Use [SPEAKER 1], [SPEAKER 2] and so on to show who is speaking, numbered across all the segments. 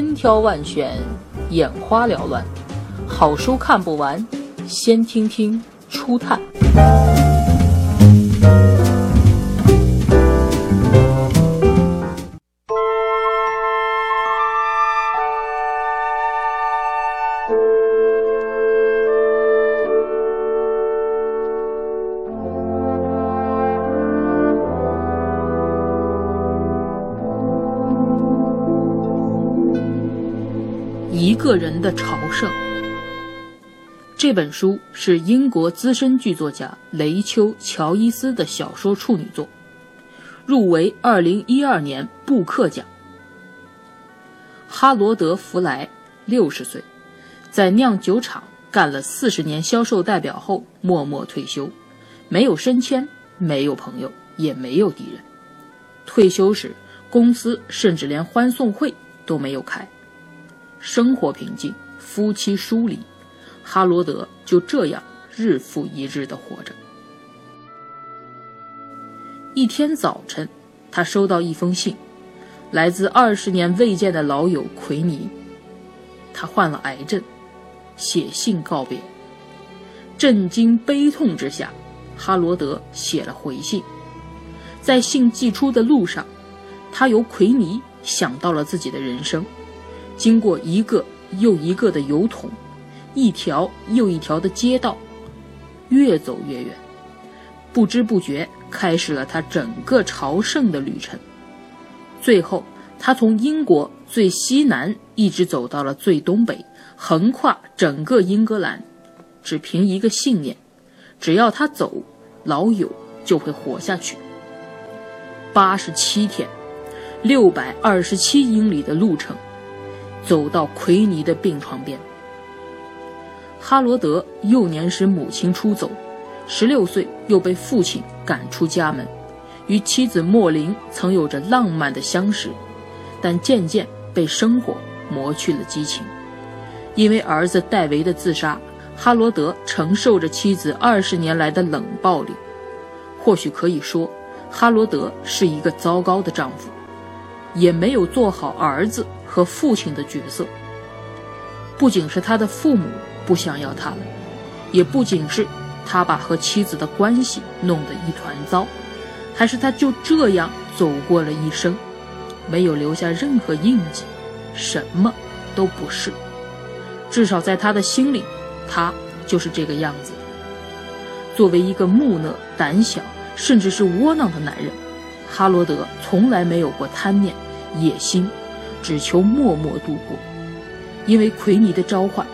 [SPEAKER 1] 千挑万选，眼花缭乱，好书看不完，先听听初探。一个人的朝圣。这本书是英国资深剧作家雷丘·乔伊斯的小说处女作，入围2012年布克奖。哈罗德·弗莱，六十岁，在酿酒厂干了四十年销售代表后默默退休，没有升迁，没有朋友，也没有敌人。退休时，公司甚至连欢送会都没有开。生活平静，夫妻疏离，哈罗德就这样日复一日地活着。一天早晨，他收到一封信，来自二十年未见的老友奎尼。他患了癌症，写信告别。震惊悲痛之下，哈罗德写了回信。在信寄出的路上，他由奎尼想到了自己的人生。经过一个又一个的油桶，一条又一条的街道，越走越远，不知不觉开始了他整个朝圣的旅程。最后，他从英国最西南一直走到了最东北，横跨整个英格兰，只凭一个信念：只要他走，老友就会活下去。八十七天，六百二十七英里的路程。走到奎尼的病床边。哈罗德幼年时母亲出走，十六岁又被父亲赶出家门，与妻子莫林曾有着浪漫的相识，但渐渐被生活磨去了激情。因为儿子戴维的自杀，哈罗德承受着妻子二十年来的冷暴力。或许可以说，哈罗德是一个糟糕的丈夫，也没有做好儿子。和父亲的角色，不仅是他的父母不想要他了，也不仅是他把和妻子的关系弄得一团糟，还是他就这样走过了一生，没有留下任何印记，什么都不是。至少在他的心里，他就是这个样子。作为一个木讷、胆小，甚至是窝囊的男人，哈罗德从来没有过贪念、野心。只求默默度过，因为奎尼的召唤，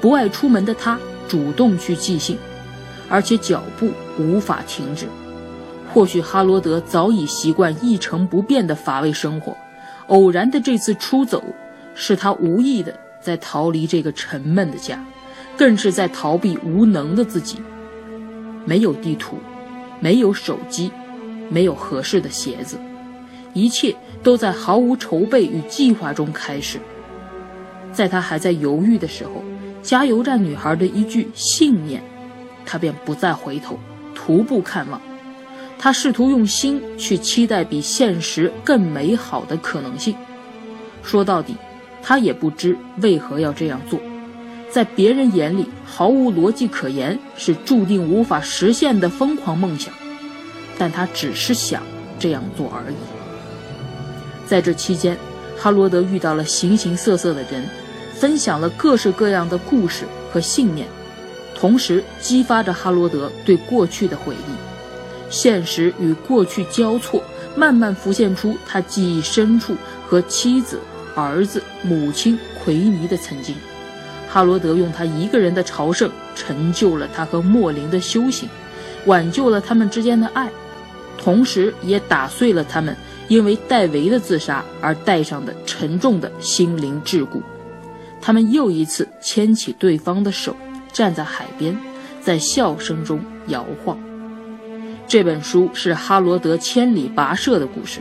[SPEAKER 1] 不爱出门的他主动去寄信，而且脚步无法停止。或许哈罗德早已习惯一成不变的乏味生活，偶然的这次出走，是他无意的在逃离这个沉闷的家，更是在逃避无能的自己。没有地图，没有手机，没有合适的鞋子。一切都在毫无筹备与计划中开始。在他还在犹豫的时候，加油站女孩的一句信念，他便不再回头，徒步看望。他试图用心去期待比现实更美好的可能性。说到底，他也不知为何要这样做。在别人眼里毫无逻辑可言，是注定无法实现的疯狂梦想。但他只是想这样做而已。在这期间，哈罗德遇到了形形色色的人，分享了各式各样的故事和信念，同时激发着哈罗德对过去的回忆。现实与过去交错，慢慢浮现出他记忆深处和妻子、儿子、母亲奎尼的曾经。哈罗德用他一个人的朝圣，成就了他和莫林的修行，挽救了他们之间的爱，同时也打碎了他们。因为戴维的自杀而带上的沉重的心灵桎梏，他们又一次牵起对方的手，站在海边，在笑声中摇晃。这本书是哈罗德千里跋涉的故事，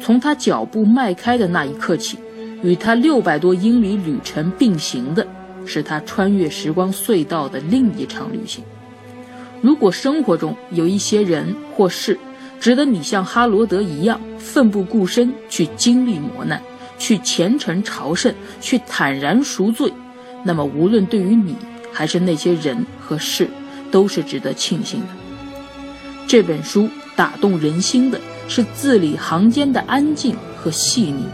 [SPEAKER 1] 从他脚步迈开的那一刻起，与他六百多英里旅程并行的是他穿越时光隧道的另一场旅行。如果生活中有一些人或事，值得你像哈罗德一样奋不顾身去经历磨难，去虔诚朝圣，去坦然赎罪，那么无论对于你还是那些人和事，都是值得庆幸的。这本书打动人心的是字里行间的安静和细腻，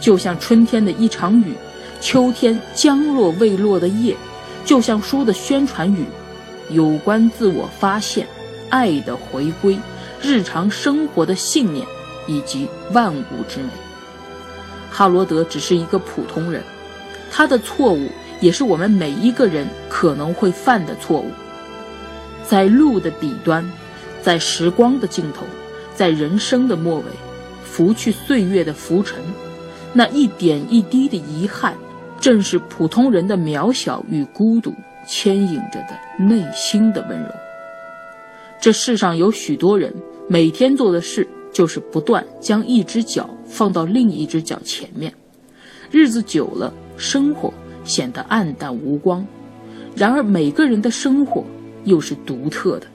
[SPEAKER 1] 就像春天的一场雨，秋天将落未落的叶，就像书的宣传语，有关自我发现、爱的回归、日常生活的信念以及万物之美。哈罗德只是一个普通人，他的错误也是我们每一个人可能会犯的错误。在路的彼端，在时光的尽头，在人生的末尾，拂去岁月的浮尘，那一点一滴的遗憾，正是普通人的渺小与孤独牵引着的内心的温柔。这世上有许多人，每天做的事。就是不断将一只脚放到另一只脚前面，日子久了，生活显得暗淡无光。然而，每个人的生活又是独特的，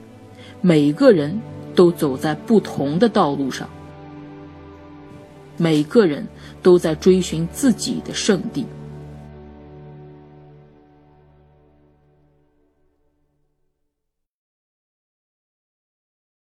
[SPEAKER 1] 每个人都走在不同的道路上，每个人都在追寻自己的圣地。